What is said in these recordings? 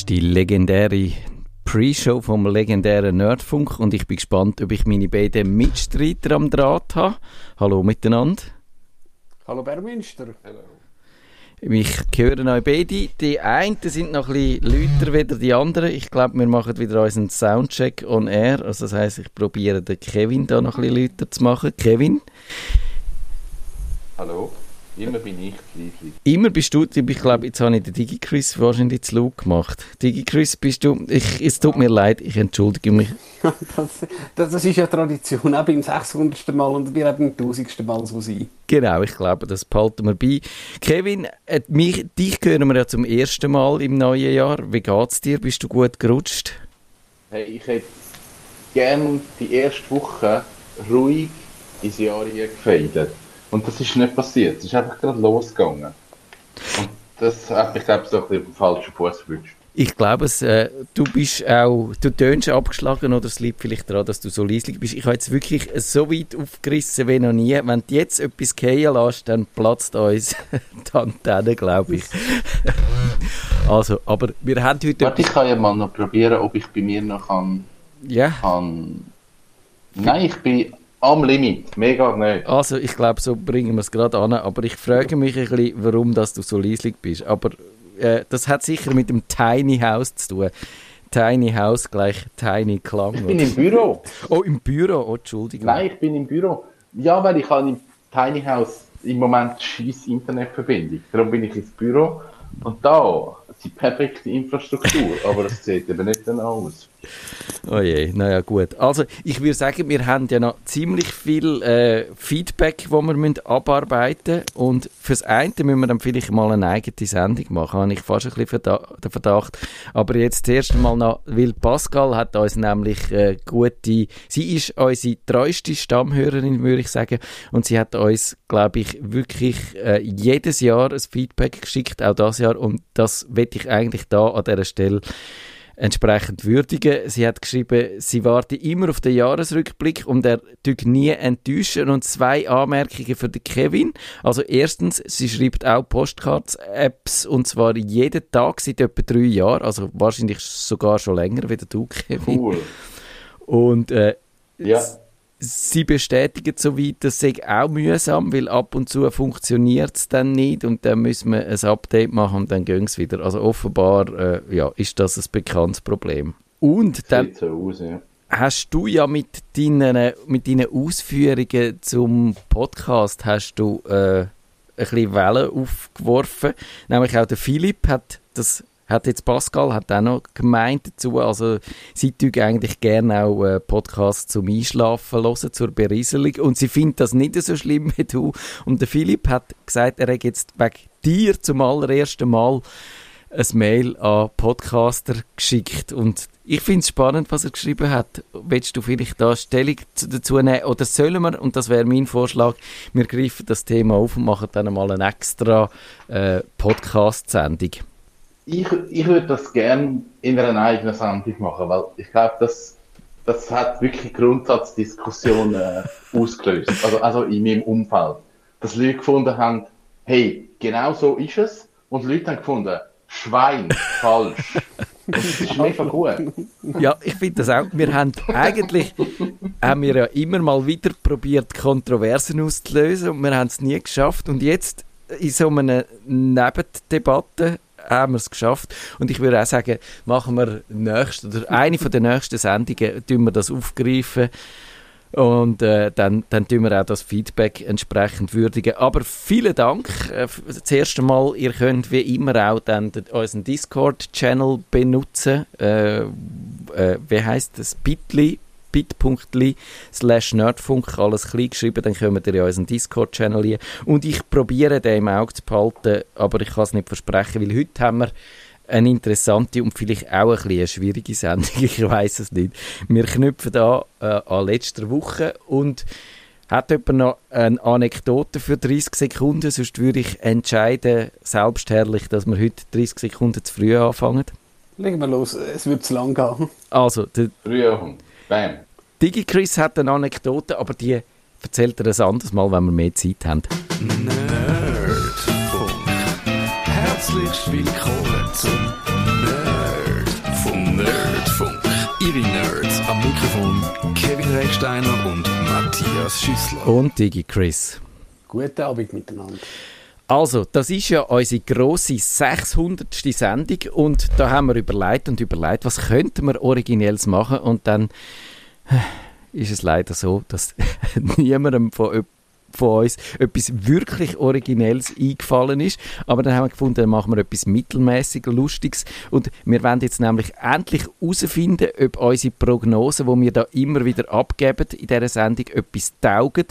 ist die legendäre Pre-Show vom legendären Nerdfunk und ich bin gespannt, ob ich meine beiden Mitstreiter am Draht habe. Hallo miteinander. Hallo Bermünster. Hallo. Ich höre euch beide. Die einen sind noch ein bisschen lauter wie die anderen. Ich glaube, wir machen wieder unseren Soundcheck on air. Also das heisst, ich probiere den Kevin da noch ein bisschen lauter zu machen. Kevin? Hallo. Immer bin ich leise. Immer bist du, ich glaube, jetzt habe ich den DigiChris wahrscheinlich zu laut gemacht. DigiChris, bist du, ich, es tut mir leid, ich entschuldige mich. das, das, das, ist ja Tradition, auch beim 600. Mal und wir haben beim 1000. Mal so sein. Genau, ich glaube, das behalten wir bei. Kevin, äh, mich, dich hören wir ja zum ersten Mal im neuen Jahr. Wie geht es dir? Bist du gut gerutscht? Hey, ich hätte gerne die erste Woche ruhig ins Jahr gefeiert. Und das ist nicht passiert. Es ist einfach gerade losgegangen. Und das hat mich, glaube ich, so ein bisschen auf den falschen Fuß gewünscht. Ich glaube, es, äh, du bist auch, du tönst abgeschlagen oder es liegt vielleicht daran, dass du so leislich bist. Ich habe jetzt wirklich so weit aufgerissen wie noch nie. Wenn du jetzt etwas gehen lässt, dann platzt uns die Antenne, glaube ich. also, aber wir haben heute... Warte, ich kann ja mal noch probieren, ob ich bei mir noch kann... Ja. Kann... Nein, ich bin am Limit, mega nicht. Also ich glaube, so bringen wir es gerade an, aber ich frage mich ein bisschen, warum dass du so leislich bist. Aber äh, das hat sicher mit dem Tiny House zu tun. Tiny House gleich Tiny Klang. Ich bin im Büro. Oh, im Büro, oh, Entschuldigung. Nein, ich bin im Büro. Ja, weil ich habe im Tiny House im Moment scheiß Internetverbindung. Darum bin ich ins Büro und da die perfekte Infrastruktur, aber es sieht eben nicht dann aus. Oh je, naja gut. Also ich würde sagen, wir haben ja noch ziemlich viel äh, Feedback, das wir müssen abarbeiten müssen und fürs eine müssen wir dann vielleicht mal eine eigene Sendung machen, habe ich fast ein bisschen den Verdacht. Aber jetzt zuerst mal noch, weil Pascal hat uns nämlich äh, gute, sie ist unsere treueste Stammhörerin, würde ich sagen, und sie hat uns, glaube ich, wirklich äh, jedes Jahr ein Feedback geschickt, auch das Jahr und das werde ich eigentlich da an dieser Stelle entsprechend würdigen. Sie hat geschrieben, sie warte immer auf den Jahresrückblick und er tut nie enttäuschen. Und zwei Anmerkungen für den Kevin. Also erstens, sie schreibt auch Postcards-Apps und zwar jeden Tag seit etwa drei Jahren, also wahrscheinlich sogar schon länger wie du, Kevin. Cool. Und äh, ja sie bestätigen so weit, das sei auch mühsam, weil ab und zu funktioniert es dann nicht und dann müssen wir ein Update machen und dann gehen es wieder. Also offenbar äh, ja, ist das ein bekanntes Problem. Und dann so aus, ja. hast du ja mit deinen, mit deinen Ausführungen zum Podcast hast du äh, ein bisschen Wellen aufgeworfen. Nämlich auch der Philipp hat das hat jetzt Pascal hat auch noch gemeint dazu, also sie tut eigentlich gerne auch äh, Podcasts zum Einschlafen hören, zur Berieselung und sie findet das nicht so schlimm wie du und der Philipp hat gesagt, er hat jetzt wegen dir zum allerersten Mal ein Mail an Podcaster geschickt und ich finde es spannend, was er geschrieben hat. Willst du vielleicht da Stellung dazu nehmen? Oder sollen wir, und das wäre mein Vorschlag, wir greifen das Thema auf und machen dann mal eine extra äh, Podcast-Sendung? Ich, ich würde das gerne in einer eigenen Sendung machen, weil ich glaube, das, das hat wirklich Grundsatzdiskussionen äh, ausgelöst. Also, also in meinem Umfeld. Dass Leute gefunden haben, hey, genau so ist es. Und Leute haben gefunden, Schwein, falsch. Das ist mega gut. Ja, ich finde das auch. Wir haben eigentlich haben wir ja immer mal wieder probiert, Kontroversen auszulösen und wir haben es nie geschafft. Und jetzt in so einer Nebendebatte haben wir es geschafft. Und ich würde auch sagen, machen wir nächst, oder eine von den nächsten Sendungen, tun wir das aufgreifen. Und äh, dann, dann tun wir auch das Feedback entsprechend würdigen. Aber vielen Dank. Äh, das erste Mal, ihr könnt wie immer auch dann den, unseren Discord-Channel benutzen. Äh, äh, wie heißt das? Bitly bit.ly slash nerdfunk, alles klein geschrieben, dann kommen ihr in unseren Discord-Channel hier. Und ich probiere den im Auge zu behalten, aber ich kann es nicht versprechen, weil heute haben wir eine interessante und vielleicht auch ein bisschen eine schwierige Sendung, ich weiß es nicht. Wir knüpfen da äh, an letzter Woche und hat jemand noch eine Anekdote für 30 Sekunden? Sonst würde ich entscheiden, selbstherrlich, dass wir heute 30 Sekunden zu früh anfangen. Legen wir los, es wird zu lang gehen. Also, der, Früh Bam. Digi hat eine Anekdote, aber die erzählt er ein anderes Mal, wenn wir mehr Zeit haben. Nerdfunk. Herzlich willkommen zum Nerdfunk. Nerdfunk. Ihre Nerds am Mikrofon Kevin Recksteiner und Matthias Schüssler. Und DigiChris. Guten Abend miteinander. Also, das ist ja unsere grosse 600. Sendung und da haben wir überlegt und überlegt, was könnten wir originelles machen und dann ist es leider so, dass niemandem von, von uns etwas wirklich Originelles eingefallen ist. Aber dann haben wir gefunden, dann machen wir etwas mittelmäßig Lustiges. Und wir wollen jetzt nämlich endlich herausfinden, ob unsere Prognosen, die wir da immer wieder abgeben in dieser Sendung, etwas taugen.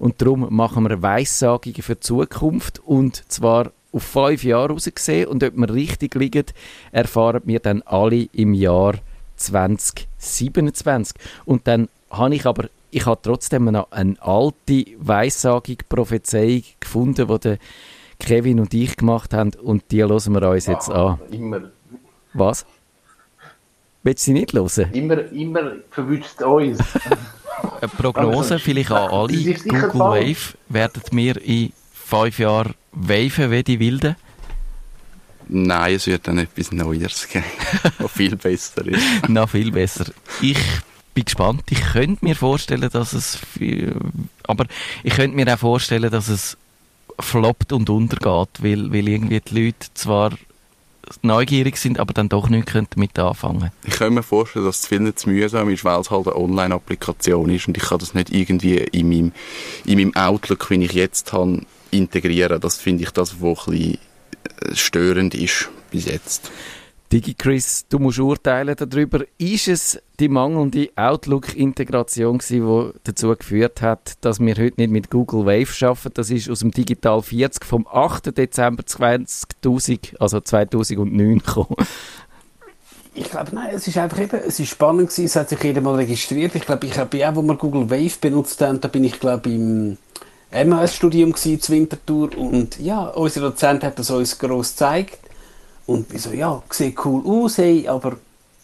Und darum machen wir Weissagungen für die Zukunft. Und zwar auf fünf Jahre rausgesehen. Und ob wir richtig liegen, erfahren wir dann alle im Jahr 2027. Und dann habe ich aber, ich habe trotzdem noch eine alte Weissagung, Prophezeiung gefunden, die der Kevin und ich gemacht haben und die hören wir uns jetzt Ah, an. Immer, Was? Willst du sie nicht hören? immer, immer verwünscht uns. Eine Prognose vielleicht an alle. Google. Wave. Werden wir in fünf Jahren waven wie die Wilden? Nein, es wird dann etwas Neues geben, was viel besser ist. Noch viel besser. Ich bin gespannt. Ich könnte mir vorstellen, dass es... für- Aber ich könnte mir auch vorstellen, dass es floppt und untergeht, weil, weil irgendwie die Leute zwar neugierig sind, aber dann doch nicht könnten damit anfangen. Ich kann mir vorstellen, dass es vielen zu mühsam ist, weil es halt eine Online-Applikation ist und ich kann das nicht irgendwie in meinem, in meinem Outlook, wie ich jetzt habe, integrieren. Das finde ich das, was ein bisschen äh, störend ist bis jetzt. DigiChris, du musst urteilen darüber. Ist es die mangelnde Outlook-Integration die dazu geführt hat, dass wir heute nicht mit Google Wave arbeiten? Das ist aus dem Digital 40 vom 8. Dezember 2000, also 2009 gekommen. Ich glaube, nein, es ist einfach eben, es ist spannend gewesen, es hat sich jeder mal registriert. Ich glaube, ich habe ja, wo wir Google Wave benutzt haben, da bin ich, glaube im MAS-Studium gewesen, zu Winterthur und ja, unser Dozent hat das uns gross gezeigt und ich so, ja, sieht cool aus, hey, aber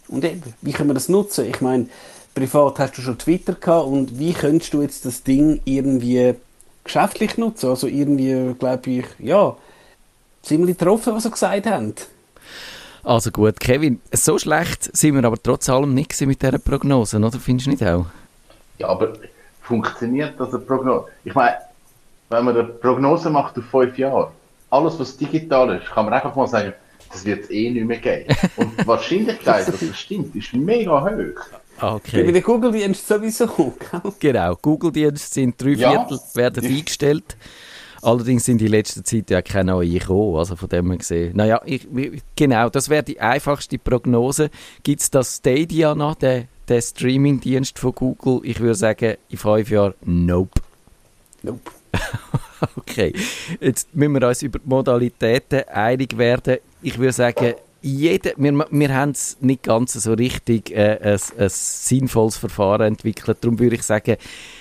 und eben, wie können wir das nutzen? Ich meine, privat hast du schon Twitter gehabt und wie könntest du jetzt das Ding irgendwie geschäftlich nutzen? Also irgendwie, glaube ich, ja, ziemlich getroffen, was sie gesagt haben. Also gut, Kevin, so schlecht sind wir aber trotz allem nicht mit dieser Prognose, oder? Findest du nicht auch? Ja, aber funktioniert das eine Prognose? Ich meine, wenn man eine Prognose macht auf fünf Jahre, alles was digital ist, kann man einfach mal sagen, das wird es eh nicht mehr geben. Und die Wahrscheinlichkeit, dass das stimmt, ist mega hoch. Bei Okay. den Google-Dienst sowieso. Genau, Google-Dienste sind drei Ja. Viertel, werden eingestellt. Allerdings sind in letzter Zeit ja keine neuen gekommen, also von dem her gesehen. Naja, ich, genau, das wäre die einfachste Prognose. Gibt es das Stadia noch, den, den Streaming-Dienst von Google? Ich würde sagen, in fünf Jahren, nope. Nope. Okay, jetzt müssen wir uns über die Modalitäten einig werden. Ich würde sagen, jeder, wir, wir haben es nicht ganz so richtig äh, ein, ein sinnvolles Verfahren entwickelt. Darum würde ich sagen,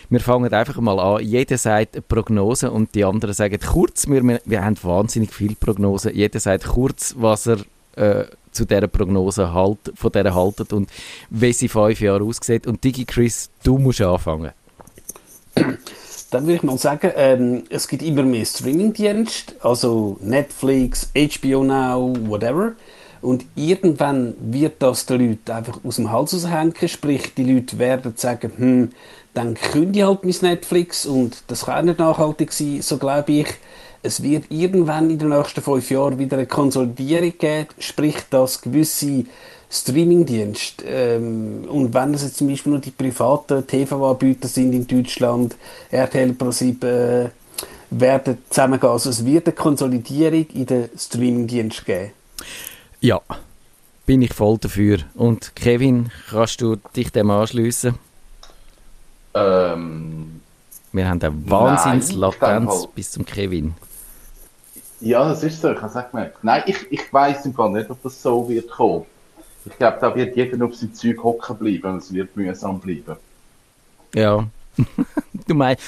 wir fangen einfach mal an. Jeder sagt eine Prognose und die anderen sagen kurz. Wir, wir, haben wahnsinnig viele Prognosen. Jeder sagt kurz, was er äh, zu dieser Prognose halt, von der haltet und wie sie fünf Jahre aussieht. Und Digi Chris, du musst anfangen. Dann würde ich mal sagen, ähm, es gibt immer mehr Streamingdienste, also Netflix, HBO Now, whatever. Und irgendwann wird das den Leuten einfach aus dem Hals raushängen, sprich, die Leute werden sagen, hm, dann kündige ich halt mein Netflix und das kann auch nicht nachhaltig sein, so glaube ich. Es wird irgendwann in den nächsten fünf Jahren wieder eine Konsolidierung geben, sprich, dass gewisse Streamingdienste ähm, und wenn es jetzt zum Beispiel nur die privaten TV-Anbieter sind in Deutschland, RTL Pro 7, äh, werden zusammengehen. Also es wird eine Konsolidierung in den Streamingdiensten geben. Ja, bin ich voll dafür. Und Kevin, kannst du dich dem anschliessen? Ähm, Wir haben eine Wahnsinnslatenz denke bis zum Kevin. ja, das ist so, ich habe es auch gemerkt. Nein, ich, ich weiss im Fall nicht, ob das so wird kommen. Ich glaube, da wird jeder auf sein Zeug hocken bleiben und es wird mühsam bleiben. Ja. du meinst,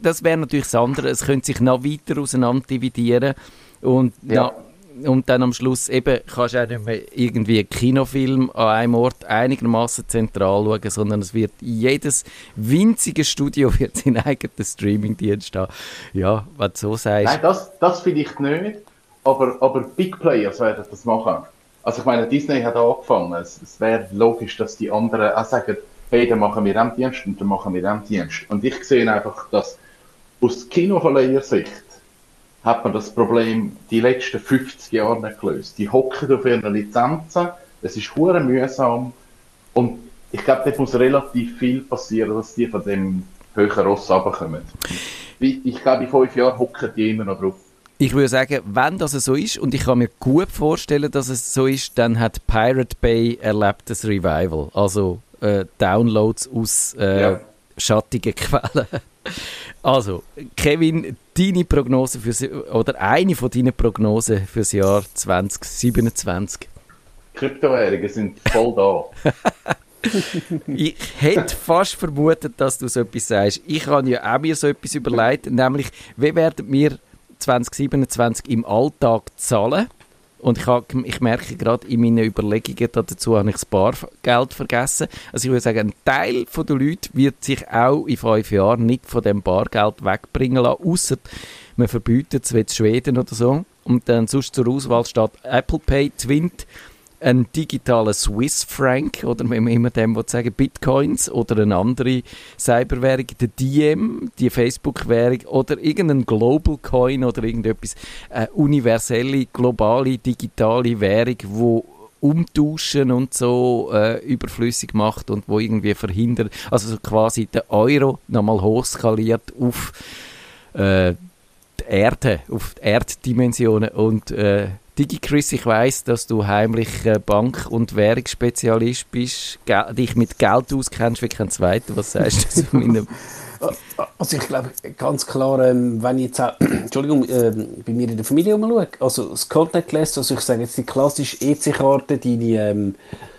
das wäre natürlich das andere. Es könnte sich noch weiter auseinander dividieren. Und, Ja. na, und dann am Schluss eben kannst du auch nicht mehr irgendwie einen Kinofilm an einem Ort einigermaßen zentral schauen, sondern es wird jedes winzige Studio wird seinen eigenen Streamingdienst haben. Ja, wenn du so sagst. Nein, das, das vielleicht nicht, aber, aber Big Players werden das machen. Also ich meine, Disney hat angefangen. Es, es wäre logisch, dass die anderen auch sagen, hey, dann machen wir den Dienst und dann machen wir den Dienst. Und ich sehe einfach, dass aus Kinoverleiher-Sicht hat man das Problem die letzten 50 Jahre nicht gelöst. Die hocken auf ihren Lizenzen, es ist hure mühsam und ich glaube, dort muss relativ viel passieren, dass die von dem höheren Ross runterkommen. Ich glaube, in fünf Jahren hocken die immer noch drauf. Ich würde sagen, wenn das so ist, und ich kann mir gut vorstellen, dass es so ist, dann hat Pirate Bay erlebt das Revival. Also äh, Downloads aus äh, ja. schattigen Quellen. Also, Kevin, deine Prognose für oder eine von deinen Prognosen für das Jahr 2027? Kryptowährungen sind voll da. ich hätte fast vermutet, dass du so etwas sagst. Ich habe ja auch mir so etwas überlegt, nämlich, wie werden wir 2027 im Alltag zahlen? Und ich, habe, ich merke gerade in meinen Überlegungen dazu, habe ich das Bargeld vergessen. Also ich würde sagen, ein Teil der Leute wird sich auch in fünf Jahren nicht von dem Bargeld wegbringen lassen, außer man verbietet es wie in Schweden oder so. Und dann sonst zur Auswahl steht Apple Pay, Twint, ein digitaler Swiss Franc oder wenn man immer dem sagen Bitcoins oder eine andere Cyberwährung, der Diem, die Facebook-Währung oder irgendein Global Coin oder irgendetwas, eine universelle, globale, digitale Währung, wo umtauschen und so äh, überflüssig macht und wo irgendwie verhindert, also quasi der Euro nochmal hochskaliert auf äh, die Erde, auf die Erddimensionen und äh, DigiChris, ich weiß, dass du heimlich äh, Bank- und Währungsspezialist bist, dich mit Geld auskennst wie kein Zweiter. Was sagst du zu meinem... Also ich glaube ganz klar, ähm, wenn ich jetzt auch, Entschuldigung, äh, bei mir in der Familie umschaue, also das Contactless, also ich sage jetzt die klassische EC-Karte, deine ähm,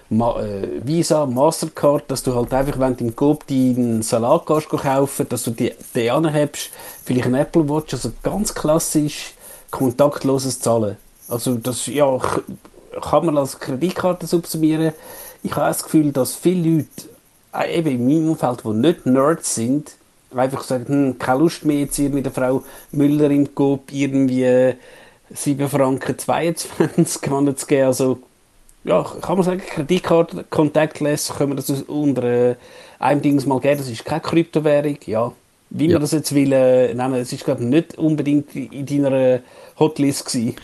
Ma äh, Visa, Mastercard, dass du halt einfach, wenn du im Coop deinen Salat kannst kaufen, dass du die, die anhebst, vielleicht ein Apple Watch, also ganz klassisch kontaktloses Zahlen. Also das ja, kann man als Kreditkarte subsumieren. Ich habe das Gefühl, dass viele Leute, äh, eben in meinem Umfeld, die nicht Nerds sind, einfach sagen, hm, keine Lust mehr jetzt hier mit der Frau Müller im Coop irgendwie 7 Franken 22 zu geben. Also ja, kann man sagen, Kreditkarte, Contactless, können wir das unter äh, einem Ding mal geben, das ist keine Kryptowährung, ja. Wie ja. man das jetzt will äh, nennen, es ist glaube nicht unbedingt in deiner Hotlist gewesen.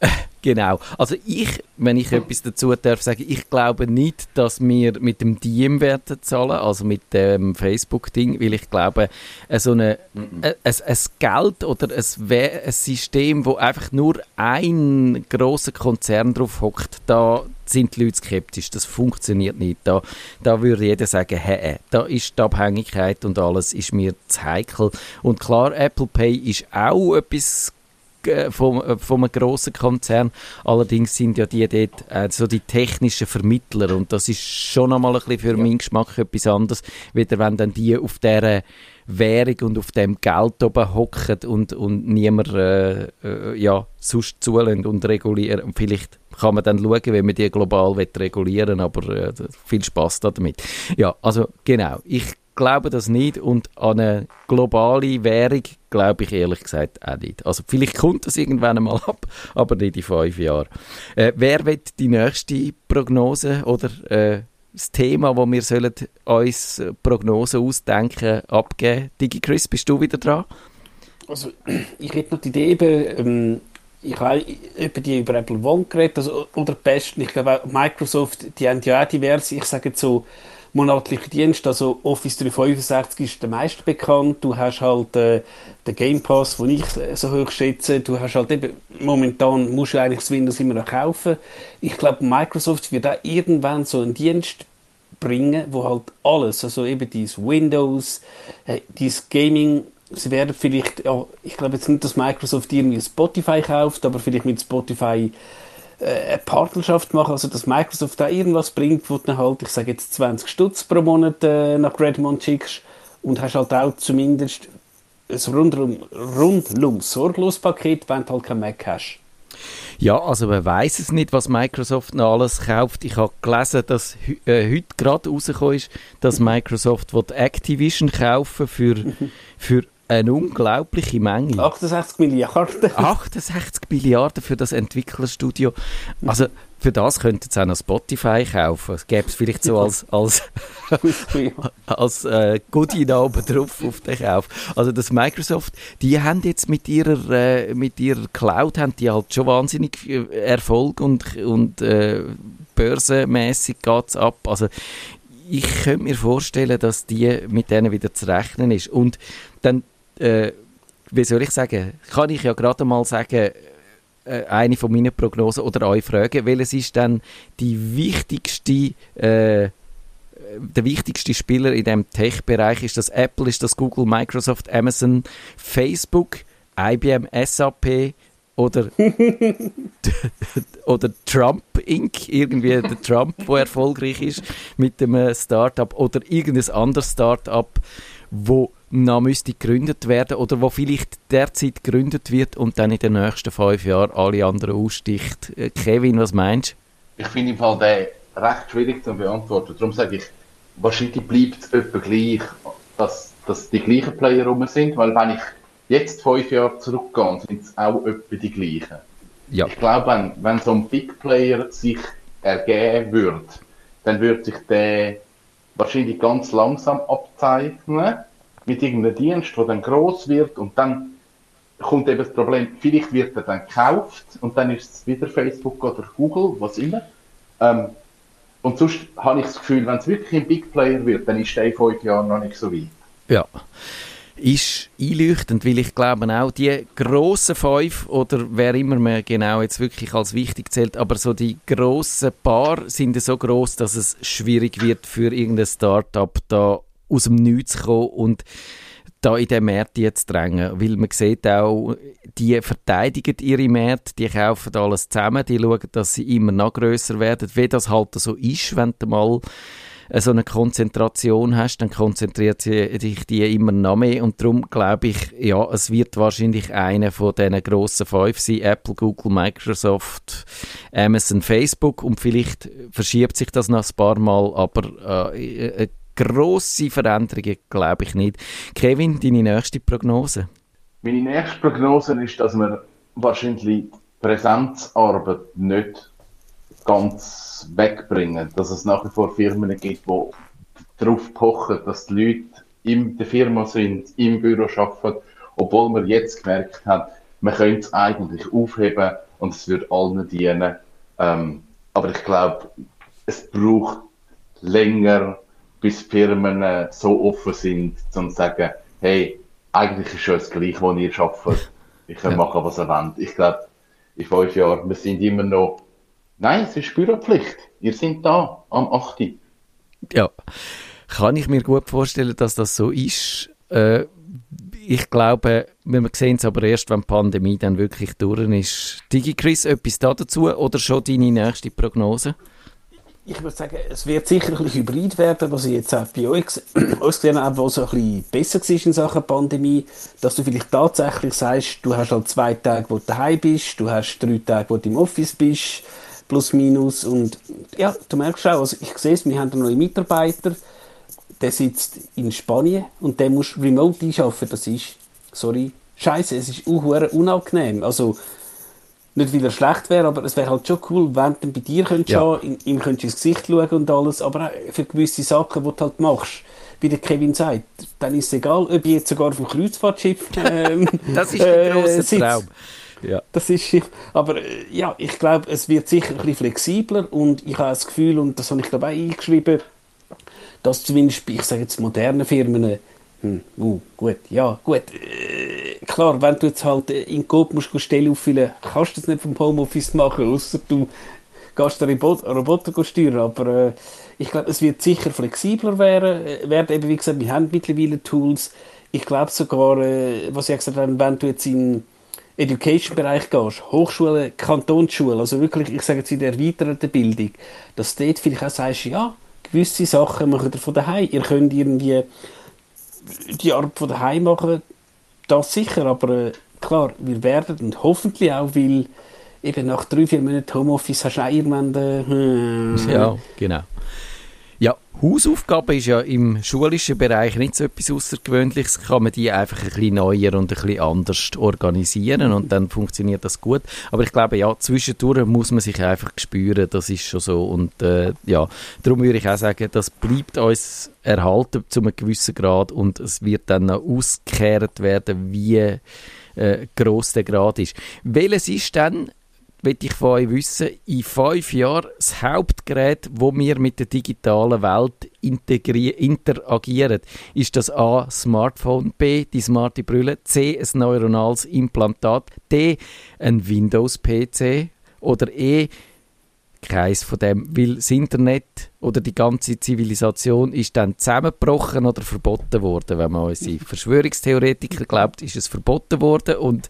Genau. Also ich, wenn ich etwas dazu darf sagen, ich glaube nicht, dass wir mit dem Diem werden zahlen, also mit dem Facebook-Ding, weil ich glaube, so eine, ein, ein, Geld oder ein, ein System, wo einfach nur ein großer Konzern drauf hockt, da sind die Leute skeptisch. Das funktioniert nicht. Da, da würde jeder sagen, hä, da ist die Abhängigkeit und alles ist mir zu heikel. Und klar, Apple Pay ist auch etwas äh, von, äh, von einem grossen Konzern. Allerdings sind ja die dort äh, so die technischen Vermittler und das ist schon einmal ein bisschen für ja. meinen Geschmack etwas anderes, wieder wenn dann die auf dieser Währung und auf dem Geld oben hocken und, und niemand äh, äh, ja, sonst zulässt und reguliert. Vielleicht kann man dann schauen, wie man die global regulieren will, aber äh, viel Spaß damit. Ja, also genau. Ich glaube das nicht und an eine globale Währung glaube ich ehrlich gesagt auch nicht. Also vielleicht kommt das irgendwann einmal ab, aber nicht in fünf Jahren. Äh, wer wird die nächste Prognose oder äh, das Thema, wo wir sollen uns Prognosen ausdenken, abgeben? Digi Chris, bist du wieder dran? Also ich hätte noch die Idee eben, ähm, ich habe über die über Apple One geredet, also, oder besten, ich glaube Microsoft, die haben ja auch diverse, ich sage jetzt so, monatliche Dienst, also Office 365 ist der meiste bekannt. Du hast halt äh, den Game Pass, den ich so hoch schätze. Du hast halt eben, momentan musst du eigentlich das Windows immer noch kaufen. Ich glaube, Microsoft wird auch irgendwann so einen Dienst bringen, wo halt alles, also eben dieses Windows, äh, dieses Gaming, sie werden vielleicht, ja, ich glaube jetzt nicht, dass Microsoft irgendwie Spotify kauft, aber vielleicht mit Spotify äh, eine Partnerschaft machen, also dass Microsoft da irgendwas bringt, wo du halt, ich sage jetzt 20 Stutz pro Monat äh, nach Redmond schickst und hast halt auch zumindest ein rundum, rundum sorglos Paket, wenn du halt kein Mac hast. Ja, also man weiß es nicht, was Microsoft noch alles kauft. Ich habe gelesen, dass äh, heute gerade rausgekommen ist, dass Microsoft Activision kaufen für, für eine unglaubliche Menge. 68 Milliarden. 68 Milliarden für das Entwicklerstudio. Also für das könnten sie auch noch Spotify kaufen. Das gäbe es vielleicht so als, als, als äh, Goodie da oben drauf auf den Kauf. Also das Microsoft, die haben jetzt mit ihrer, äh, mit ihrer Cloud haben die halt schon wahnsinnig Erfolg und, und äh, börsenmäßig geht es ab. Also ich könnte mir vorstellen, dass die mit denen wieder zu rechnen ist. Und dann, äh, wie soll ich sagen, kann ich ja gerade mal sagen, äh, eine von meinen Prognosen oder euch fragen, welches ist dann die wichtigste äh, der wichtigste Spieler in dem Tech-Bereich. Ist das Apple, ist das Google, Microsoft, Amazon, Facebook, IBM, SAP oder oder Trump Inc. irgendwie der Trump, der erfolgreich ist mit dem Startup oder irgendein anderes Startup, wo noch müsste gegründet werden oder wo vielleicht derzeit gegründet wird und dann in den nächsten fünf Jahren alle anderen aussticht. Äh, Kevin, was meinst du? Ich finde im Fall den recht schwierig zu beantworten. Darum sage ich, wahrscheinlich bleibt es etwa gleich, dass, dass die gleichen Player rum sind, weil wenn ich jetzt fünf Jahre zurückgehe, sind es auch etwa die gleichen. Ja. Ich glaube, wenn, wenn so ein Big Player sich ergeben würde, dann würde sich der wahrscheinlich ganz langsam abzeichnen mit irgendeinem Dienst, der dann groß wird und dann kommt eben das Problem, vielleicht wird er dann gekauft und dann ist es wieder Facebook oder Google, was immer. Ähm, und sonst habe ich das Gefühl, wenn es wirklich ein Big Player wird, dann ist der in fünf Jahren noch nicht so weit. Ja ist einleuchtend, weil ich glaube auch, die grossen fünf oder wer immer man genau jetzt wirklich als wichtig zählt, aber so die grossen Paar sind so groß, dass es schwierig wird für irgendein Startup da aus dem Nichts zu kommen und da in den Märkte jetzt drängen, weil man sieht auch, die verteidigen ihre Märkte, die kaufen alles zusammen, die schauen, dass sie immer noch größer werden, wie das halt so ist, wenn du mal so eine Konzentration hast, dann konzentriert sich die immer noch mehr und darum glaube ich, ja, es wird wahrscheinlich einer von diesen grossen fünf sein, Apple, Google, Microsoft, Amazon, Facebook und vielleicht verschiebt sich das noch ein paar Mal, aber äh, grosse Veränderungen glaube ich nicht. Kevin, deine nächste Prognose? Meine nächste Prognose ist, dass wir wahrscheinlich Präsenzarbeit nicht ganz wegbringen. Dass es nach wie vor Firmen gibt, die darauf pochen, dass die Leute in der Firma sind, im Büro arbeiten, obwohl man jetzt gemerkt hat, man könnte es eigentlich aufheben und es würde allen dienen. Ähm, aber ich glaube, es braucht länger, bis Firmen äh, so offen sind, um zu sagen, hey, eigentlich ist das Gleiche, was ihr arbeitet. Ich kann ja. machen, was ihr wollt. Ich glaube, in fünf Jahren, wir sind immer noch Nein, es ist Büropflicht. Ihr seid da am 8. Ja, kann ich mir gut vorstellen, dass das so ist. Äh, ich glaube, wir sehen es aber erst, wenn die Pandemie dann wirklich durch ist. DigiChris, etwas da dazu oder schon deine nächste Prognose? Ich würde sagen, es wird sicher ein bisschen hybrid werden, was ich jetzt auch bei euch gesehen habe, was so ein bisschen besser war in Sachen Pandemie, dass du vielleicht tatsächlich sagst, du hast halt zwei Tage, wo du daheim bist, du hast drei Tage, wo du im Office bist, plus minus. Und ja, du merkst auch, also ich sehe es, wir haben einen neuen Mitarbeiter, der sitzt in Spanien und der muss remote einschaffen. Das ist, sorry, scheiße, es ist auch unangenehm. Also, nicht weil er schlecht wäre, aber es wäre halt schon cool, wenn du bei dir könntest ja. schauen, ihm könntest ins Gesicht schauen und alles, aber auch für gewisse Sachen, die du halt machst, wie der Kevin sagt, dann ist es egal, ob ich jetzt sogar auf dem Kreuzfahrtschiff ähm, Das ist der grosse äh, Traum. Ja. Das ist, aber äh, ja, ich glaube, es wird sicher ein bisschen flexibler und ich habe das Gefühl, und das habe ich auch eingeschrieben, dass zumindest, ich sage jetzt moderne Firmen, hm, uh, gut, ja, gut, äh, klar, wenn du jetzt halt in Coop musst du Stelle auffüllen, kannst du das nicht vom Homeoffice machen, außer du gehst den Roboter steuern, aber äh, ich glaube, es wird sicher flexibler werden, äh, werden eben, wie gesagt, wir haben mittlerweile Tools, ich glaube sogar, äh, was ich gesagt habe, wenn du jetzt in Education-Bereich gehst, Hochschule, Kantonsschule, also wirklich, ich sage jetzt in der erweiterten Bildung, dass du dort vielleicht auch sagst, ja, gewisse Sachen machen ihr von daheim. Ihr könnt irgendwie die Arbeit von daheim machen, das sicher, aber äh, klar, wir werden und hoffentlich auch, weil eben nach drei, vier Monaten Homeoffice hast du auch irgendwann... Äh, hm. Ja, genau. Ja, Hausaufgaben ist ja im schulischen Bereich nicht so etwas Außergewöhnliches. Kann man die einfach ein bisschen neuer und ein bisschen anders organisieren und dann funktioniert das gut. Aber ich glaube, ja, zwischendurch muss man sich einfach spüren, das ist schon so. Und äh, ja, darum würde ich auch sagen, das bleibt uns erhalten zu einem gewissen Grad und es wird dann noch ausgekehrt werden, wie äh, gross der Grad ist. Welches ist dann will ich von euch wissen, in fünf Jahren das Hauptgerät, wo wir mit der digitalen Welt interagieren, ist das A, Smartphone, B, die smarte Brille, C, ein neuronales Implantat, D, ein Windows-PC oder E, keins von dem, weil das Internet oder die ganze Zivilisation ist dann zusammengebrochen oder verboten worden. Wenn man unsere Verschwörungstheoretiker glaubt, ist es verboten worden und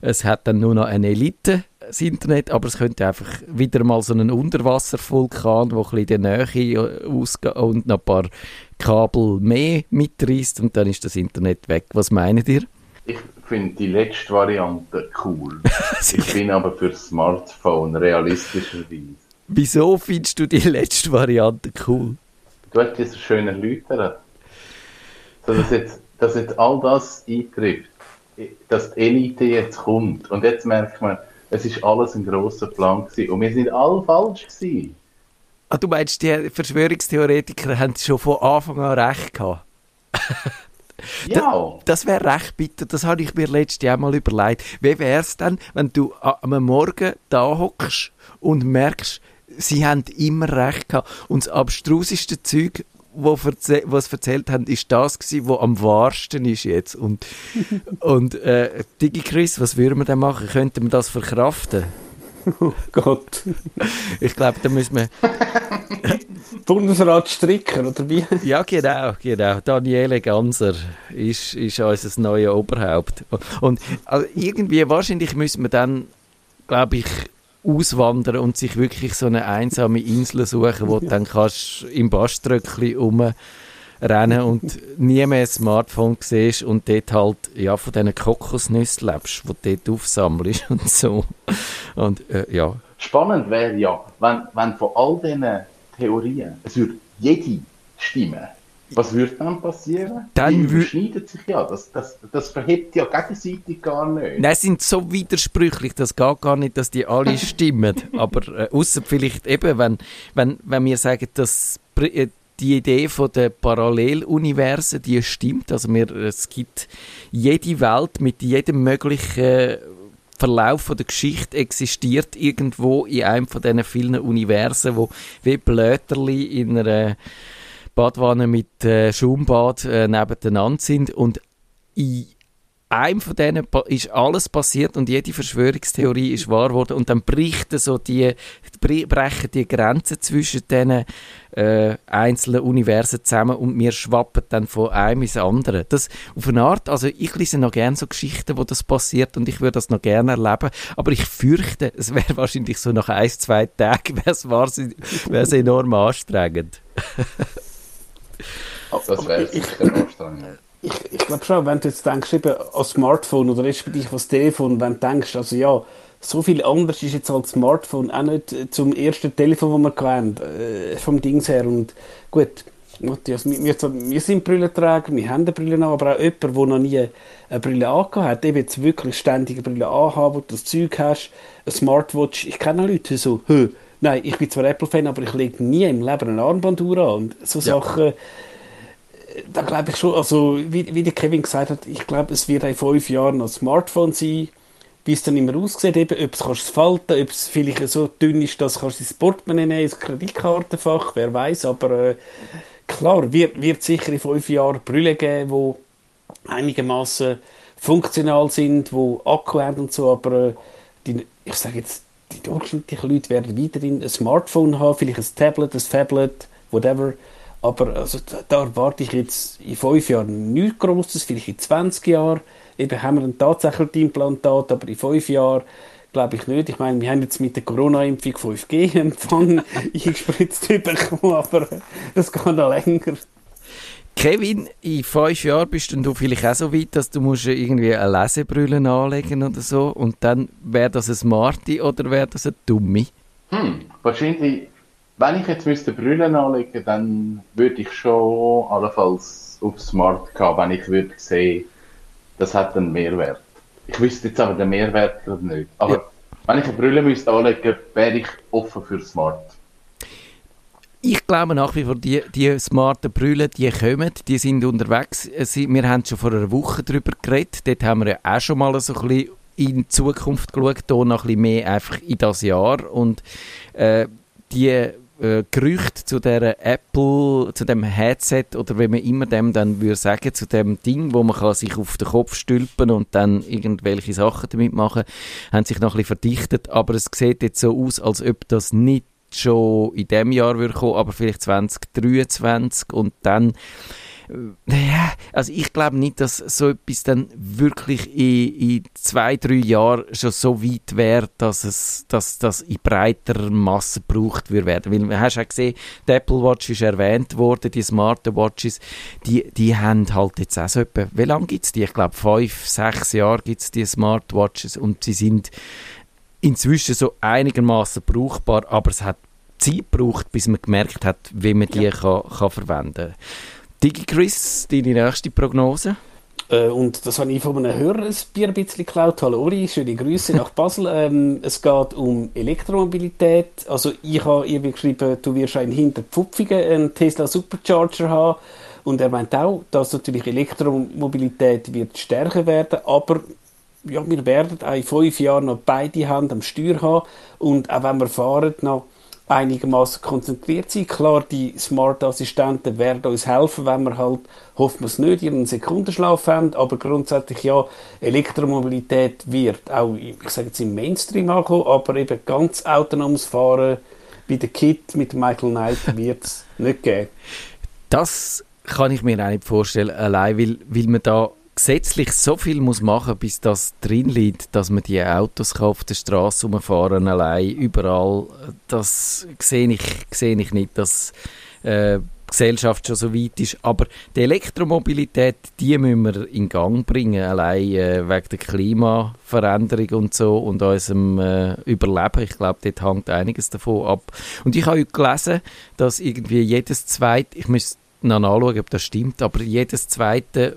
es hat dann nur noch eine Elite das Internet, aber es könnte einfach wieder mal so einen Unterwasservulkan, der ein bisschen in der Nähe ausgeht und noch ein paar Kabel mehr mitreißt und dann ist das Internet weg. Was meint ihr? Ich finde die letzte Variante cool. ich bin aber für das Smartphone realistischerweise. Wieso findest du die letzte Variante cool? Du hast diese schön erläutert. So, dass jetzt, dass jetzt all das eintrifft, dass die Elite jetzt kommt. Und jetzt merkt man, es ist alles ein grosser Plan gewesen. Und wir sind alle falsch gewesen. Ah, du meinst, die Verschwörungstheoretiker haben schon von Anfang an recht gehabt? Ja. Das, das wäre recht bitter, das habe ich mir letztes Jahr mal überlegt. Wie wäre es dann, wenn du am Morgen da hockst und merkst, sie haben immer recht gehabt. Und das abstruseste Zeug, wo was erzählt haben, ist das gewesen, was am wahrsten ist jetzt. Und, und äh, DigiChris, was würden wir denn machen? Könnten wir das verkraften? Oh Gott. Ich glaube, da müssen wir... Bundesrat Stricker, oder wie? Ja, genau, genau. Daniele Ganser ist, ist unser neues Oberhaupt. Und also irgendwie, wahrscheinlich müssen wir dann, glaube ich, auswandern und sich wirklich so eine einsame Insel suchen, wo du dann kannst im Baströckli rumrennen und nie mehr ein Smartphone siehst und dort halt ja, von diesen Kokosnüssen lebst, die du dort aufsammelst und so. Und, äh, ja. Spannend wäre ja, wenn, wenn von all diesen Theorien, es würde jede stimmen, was würde dann passieren? Dann Die überschneiden sich ja. Das, das, das verhebt ja gegenseitig gar nicht. Nein, sind so widersprüchlich, das geht gar nicht, dass die alle stimmen. Aber äh, außer vielleicht eben, wenn, wenn, wenn wir sagen, dass äh, die Idee von der Paralleluniversen, die stimmt. Also wir, es gibt jede Welt mit jedem möglichen Verlauf von der Geschichte existiert irgendwo in einem von diesen vielen Universen, wo wie Blöterli in einer Badwanne mit äh, Schaumbad äh, nebeneinander sind und in einem von denen ist alles passiert und jede Verschwörungstheorie ist wahr geworden und dann bricht so die, brechen die Grenzen zwischen diesen äh, einzelnen Universen zusammen und wir schwappen dann von einem ins andere. Das auf eine Art, also ich lese noch gerne so Geschichten, wo das passiert und ich würde das noch gerne erleben, aber ich fürchte, es wäre wahrscheinlich so nach ein, zwei Tagen wäre es enorm anstrengend. Das wäre sicher anstrengend. Ich, ich glaube schon, wenn du jetzt denkst, eben an Smartphone oder respektive das Telefon, wenn du denkst, also ja, so viel anders ist jetzt als Smartphone auch nicht zum ersten Telefon, das wir kennen, äh, vom Dings her. Und gut, Matthias, wir, wir sind Brillenträger, wir haben eine Brille an, aber auch jemand, der noch nie eine Brille angehabt hat, eben jetzt wirklich ständig eine Brille anhaben, wo du das Zeug hast, eine Smartwatch. Ich kenne Leute, die so, Hö, nein, ich bin zwar Apple-Fan, aber ich lege nie im Leben eine Armbanduhr an. Und so ja. Sachen da glaube ich schon, also wie, wie der Kevin gesagt hat, ich glaube, es wird in fünf Jahren ein Smartphone sein, wie es dann immer aussieht, eben, ob es kannst falten, ob es vielleicht so dünn ist, dass kannst du ins Portemonnaie nehmen, ins Kreditkartenfach, wer weiß, aber äh, klar, wird, wird sicher in fünf Jahren Brille geben, die einigermaßen funktional sind, wo Akku haben und so, aber äh, die, ich sage jetzt, die durchschnittlichen Leute werden weiterhin ein Smartphone haben, vielleicht ein Tablet, ein Tablet, whatever, aber also, da, erwarte ich jetzt in fünf Jahren nichts Grosses, vielleicht in 20 Jahren. Eben haben wir ein Implantat, aber in fünf Jahren glaube ich nicht. Ich meine, wir haben jetzt mit der Corona-Impfung 5G-Empfang eingespritzt bekommen, aber das geht noch länger. Kevin, in fünf Jahren bist du vielleicht auch so weit, dass du musst irgendwie eine Lesebrille anlegen oder so und dann wäre das eine smarte oder wäre das eine dumme? Hm, wahrscheinlich wenn ich jetzt müsste Brüllen anlegen, dann würde ich schon allenfalls auf Smart gehen, wenn ich würde sehen, das hat einen Mehrwert. Ich wüsste jetzt aber den Mehrwert gerade nicht. Aber ja. wenn ich eine Brille müsste anlegen, wäre ich offen für Smart. Ich glaube nach wie vor, die, die smarten Brüllen, die kommen, die sind unterwegs. Wir haben schon vor einer Woche darüber geredet. Dort haben wir ja auch schon mal so ein bisschen in Zukunft geschaut, hier noch ein bisschen mehr einfach in das Jahr. Und äh, die äh, Gerüchte zu der Apple, zu dem Headset oder wie man immer dem dann würde sagen, zu dem Ding, wo man kann sich auf den Kopf stülpen und dann irgendwelche Sachen damit machen, haben sich noch ein bisschen verdichtet. Aber es sieht jetzt so aus, als ob das nicht schon in dem Jahr würde kommen, aber vielleicht 2023 und dann ja, also ich glaube nicht, dass so etwas dann wirklich in, in zwei, drei Jahren schon so weit wäre, dass es dass das in breiter Masse gebraucht wird werden. Weil du hast ja gesehen, die Apple Watch ist erwähnt worden, die Smart Watches, die, die haben halt jetzt auch so etwa, wie lange gibt es die? Ich glaube fünf, sechs Jahre gibt es die Smart Watches und sie sind inzwischen so einigermaßen brauchbar, aber es hat Zeit gebraucht, bis man gemerkt hat, wie man die ja. kann, kann verwenden kann. DigiChris, deine nächste Prognose? Äh, und das habe ich von einem Hörer ein Bier ein bisschen geklaut. Hallo Uri, schöne Grüße nach Basel. Ähm, es geht um Elektromobilität. Also ich habe ihr geschrieben, du wirst einen hinterpfupfigen einen Tesla Supercharger haben. Und er meint auch, dass natürlich Elektromobilität wird stärker werden, aber ja, wir werden auch in fünf Jahren noch beide Hände am Steuer haben und auch wenn wir fahren, noch einigermaßen konzentriert sein. Klar, die Smart-Assistenten werden uns helfen, wenn wir halt, hoffen wir es nicht, ihren Sekundenschlaf haben, aber grundsätzlich ja, Elektromobilität wird auch, ich sage jetzt im Mainstream ankommen, aber eben ganz autonomes Fahren bei der Kit mit Michael Knight wird es nicht geben. Das kann ich mir auch nicht vorstellen, allein weil, weil man da gesetzlich so viel muss machen, bis das drin liegt, dass man die Autos auf der Straße rumfahren allein überall. Das sehe ich, sehe ich nicht, dass äh, Gesellschaft schon so weit ist. Aber die Elektromobilität, die müssen wir in Gang bringen, allein äh, wegen der Klimaveränderung und so und unserem äh, Überleben. Ich glaube, dort hängt einiges davon ab. Und ich habe gelesen, dass irgendwie jedes zweite, ich müsste noch nachschauen, ob das stimmt, aber jedes zweite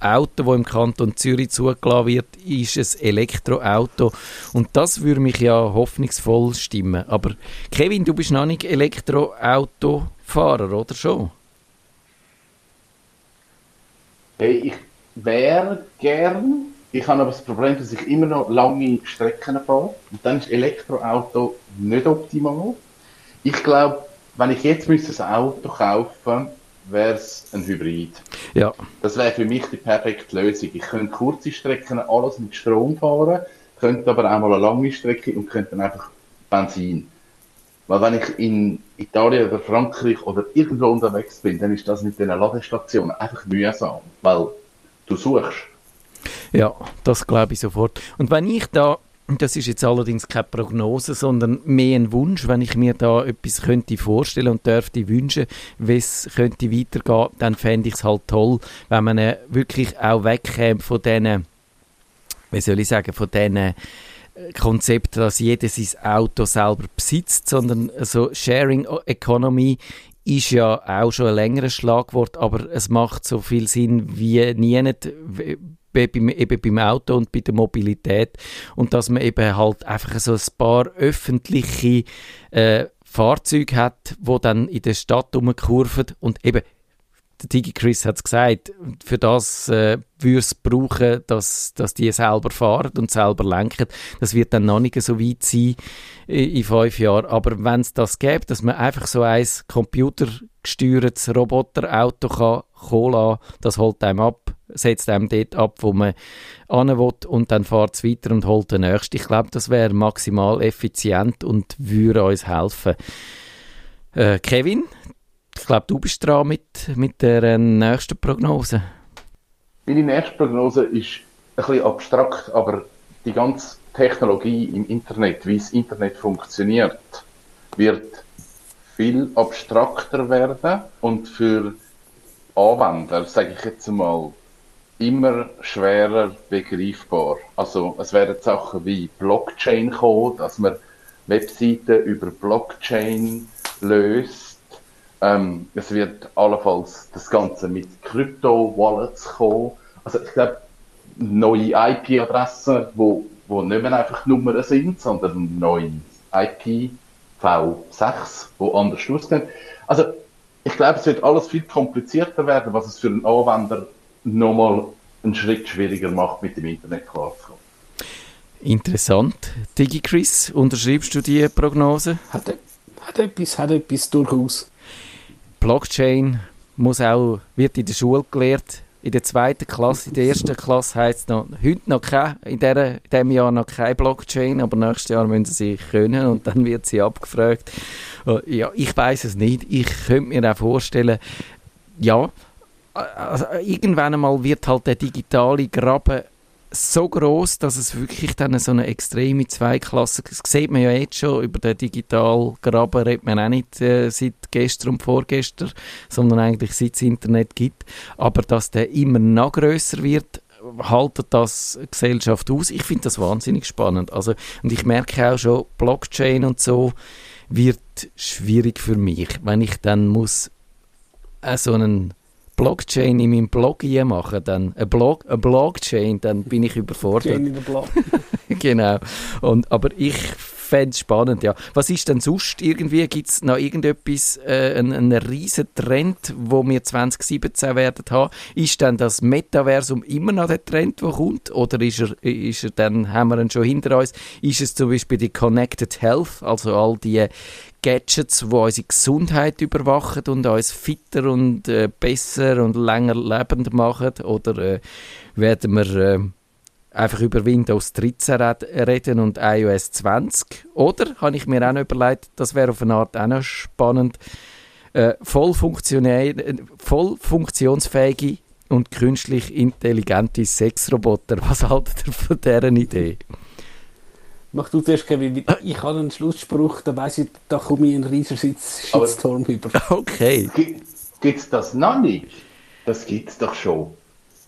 Auto, das im Kanton Zürich zugelassen wird, ist ein Elektroauto. Und das würde mich ja hoffnungsvoll stimmen. Aber Kevin, du bist noch nicht Elektroautofahrer, oder schon? Hey, ich wäre gern. Ich habe aber das Problem, dass ich immer noch lange Strecken fahre. Und dann ist Elektroauto nicht optimal. Ich glaube, wenn ich jetzt ein Auto kaufen müsste, wäre es ein Hybrid. Ja. Das wäre für mich die perfekte Lösung. Ich könnte kurze Strecken alles mit Strom fahren, könnte aber auch mal eine lange Strecke und könnte dann einfach Benzin. Weil wenn ich in Italien oder Frankreich oder irgendwo unterwegs bin, dann ist das mit den Ladestationen einfach mühsam, weil du suchst. Ja, das glaube ich sofort. Und wenn ich da das ist jetzt allerdings keine Prognose, sondern mehr ein Wunsch. Wenn ich mir da etwas könnte vorstellen und dürfte wünschen, wie es könnte weitergehen, dann fände ich es halt toll, wenn man äh, wirklich auch wegkäme von diesen, wie soll ich sagen, von diesen äh, Konzept, dass jeder sein Auto selber besitzt, sondern so Sharing Economy ist ja auch schon ein längeres Schlagwort, aber es macht so viel Sinn wie nie nicht beim, eben beim Auto und bei der Mobilität und dass man eben halt einfach so ein paar öffentliche äh, Fahrzeuge hat, wo dann in der Stadt rumkurven und eben der Digi Chris hat es gesagt, für das äh, würde es brauchen, dass, dass die selber fahren und selber lenken. Das wird dann noch nicht so weit sein in, in fünf Jahren. Aber wenn es das gäbe, dass man einfach so ein computergesteuertes Roboterauto kann kommen das holt einem ab setzt einem dort ab, wo man hin und dann fährt es weiter und holt den nächsten. Ich glaube, das wäre maximal effizient und würde uns helfen. Äh, Kevin, ich glaube, du bist dran mit, mit der äh, nächsten Prognose. Meine nächste Prognose ist ein bisschen abstrakt, aber die ganze Technologie im Internet, wie das Internet funktioniert, wird viel abstrakter werden und für Anwender, sage ich jetzt mal, immer schwerer begreifbar. Also es werden Sachen wie Blockchain kommen, dass man Webseiten über Blockchain löst. Ähm, es wird allenfalls das Ganze mit Krypto-Wallets kommen. Also ich glaube, neue IP-Adressen, wo, wo nicht mehr einfach Nummern sind, sondern neue IPv6, wo anders aussehen. Also ich glaube, es wird alles viel komplizierter werden, was es für einen Anwender nochmal einen Schritt schwieriger macht, mit dem Internet klarzukommen. Interessant. DigiChris, unterschreibst du die Prognose? Hat, hat, etwas, hat etwas durchaus. Blockchain muss auch, wird in der Schule gelehrt. In der zweiten Klasse, in der ersten Klasse heisst es noch, heute noch kein, in, der, in diesem Jahr noch kein Blockchain, aber nächstes Jahr müssen sie können und dann wird sie abgefragt. Äh, ja, ich weiß es nicht. Ich könnte mir auch vorstellen, ja, also irgendwann einmal wird halt der digitale Graben so groß, dass es wirklich dann so eine extreme Zweiklasse, das sieht man ja jetzt schon, über den Digitalgraben redet man auch nicht äh, seit gestern und vorgestern, sondern eigentlich seit es Internet gibt, aber dass der immer noch größer wird, haltet das Gesellschaft aus. Ich finde das wahnsinnig spannend. Also, und ich merke auch schon, Blockchain und so wird schwierig für mich, wenn ich dann muss äh, so einen Blockchain in meinem Blog machen, dann ein Blog, eine Blockchain, dann bin ich überfordert. In der Blog. genau. Und, aber ich fände es spannend, ja. Was ist denn sonst irgendwie? Gibt es noch irgendetwas, äh, einen, einen riesen Trend, wo wir 2017 werden haben? Ist dann das Metaversum immer noch der Trend, der kommt? Oder ist er, ist er dann, haben wir ihn schon hinter uns? Ist es zum Beispiel die Connected Health, also all die Gadgets, die unsere Gesundheit überwachen und uns fitter und äh, besser und länger lebend machen? Oder äh, werden wir äh, einfach über Windows 13 reden und iOS 20? Oder, habe ich mir auch noch überlegt, das wäre auf eine Art auch noch spannend, äh, voll, voll funktionsfähige und künstlich intelligente Sexroboter. Was haltet ihr von dieser Idee? Mach du zuerst, Kevin. Ich habe einen Schlussspruch, da weiss ich, da komme ich einen riesen Shitstorm über. Okay. Gibt es das noch nicht? Das gibt es doch schon.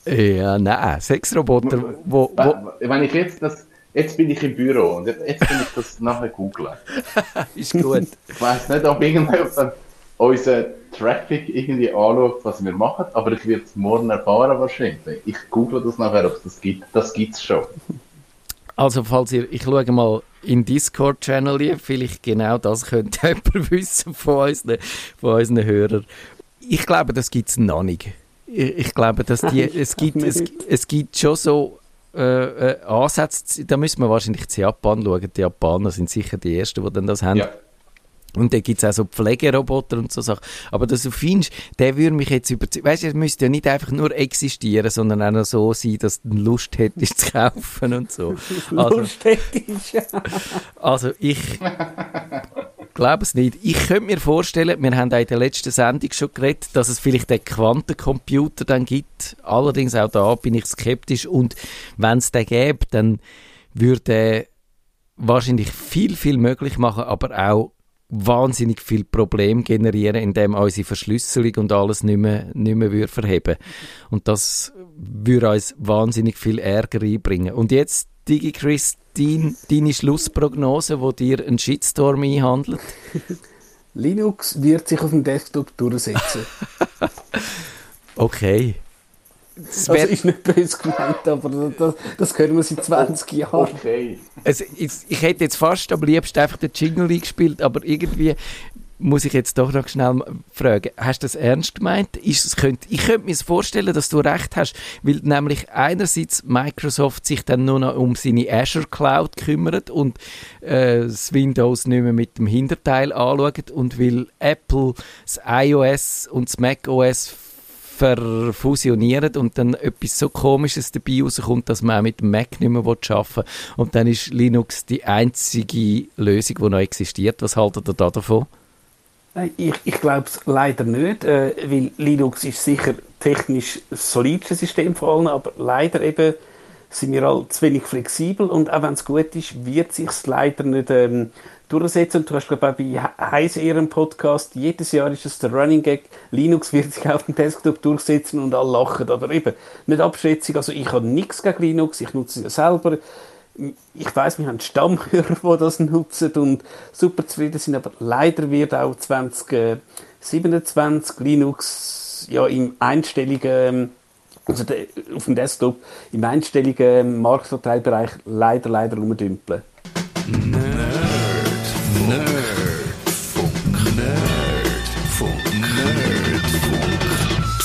Ja, nein, Sexroboter, wo, wo... Wenn ich jetzt das... Jetzt bin ich im Büro und jetzt, bin ich das nachher googeln. Ist gut. ich weiß nicht, ob irgendjemand dann unser Traffic irgendwie anschaut, was wir machen, aber ich werde es morgen erfahren wahrscheinlich. Ich google das nachher, ob es das gibt. Das gibt es schon. Also falls ihr, ich schaue mal in Discord-Channel, vielleicht genau das könnte jemand wissen von unseren, von unseren Hörern. Ich glaube, das gibt es noch nicht. Ich, ich, glaube, dass die, es, gibt, es, es gibt schon so äh, äh, Ansätze, da müssen wir wahrscheinlich zu Japan schauen. Die Japaner sind sicher die Ersten, die dann das haben. Ja. Und dann gibt es auch so Pflegeroboter und so Sachen. Aber dass du findest, der würde mich jetzt überzeugen. Weißt du, er müsste ja nicht einfach nur existieren, sondern auch noch so sein, dass du Lust hättest zu kaufen und so. Also, Lust hättest. Also ich glaube es nicht. Ich könnte mir vorstellen, wir haben auch in der letzten Sendung schon geredet, dass es vielleicht den Quantencomputer dann gibt. Allerdings auch da bin ich skeptisch. Und wenn es den gäbe, dann würde er wahrscheinlich viel, viel möglich machen, aber auch wahnsinnig viel Problem generieren, indem unsere Verschlüsselung und alles nicht mehr, nicht mehr würde verheben Und das würde uns wahnsinnig viel Ärger einbringen. Und jetzt, Digi Chris, dein, deine Schlussprognose, wo dir ein Shitstorm einhandelt? Linux wird sich auf dem Desktop durchsetzen. okay. Das also ist nicht böse gemeint, aber das, das können wir seit 20 Jahren. Okay. Also ich, ich hätte jetzt fast am liebsten einfach den Jingle eingespielt, aber irgendwie muss ich jetzt doch noch schnell fragen, hast du das ernst gemeint? Ist es könnt, ich könnte mir vorstellen, dass du recht hast, weil nämlich einerseits Microsoft sich dann nur noch um seine Azure Cloud kümmert und äh, das Windows nicht mehr mit dem Hinterteil anschaut und weil Apple das iOS und das macOS verfusionieren und dann etwas so Komisches dabei rauskommt, dass man auch mit Mac nicht mehr arbeiten will. Und dann ist Linux die einzige Lösung, die noch existiert. Was haltet ihr da davon? Ich, ich glaube es leider nicht, äh, weil Linux ist sicher technisch das solidste System von allen, aber leider eben sind wir alle zu wenig flexibel und auch wenn es gut ist, wird sich leider nicht ähm, durchsetzen. Du hast, glaube ich, auch bei Heisehren Podcast, jedes Jahr ist es der Running Gag, Linux wird sich auf dem Desktop durchsetzen und alle lachen. Aber eben, nicht Abschätzung, also ich habe nichts gegen Linux, ich nutze es ja selber. Ich weiß, wir haben Stammhörer, die das nutzen und super zufrieden sind, aber leider wird auch 2027 Linux ja im einstelligen ähm, also auf dem Desktop im einstelligen ähm, Marktanteilbereich leider leider rumdümpeln. Nee.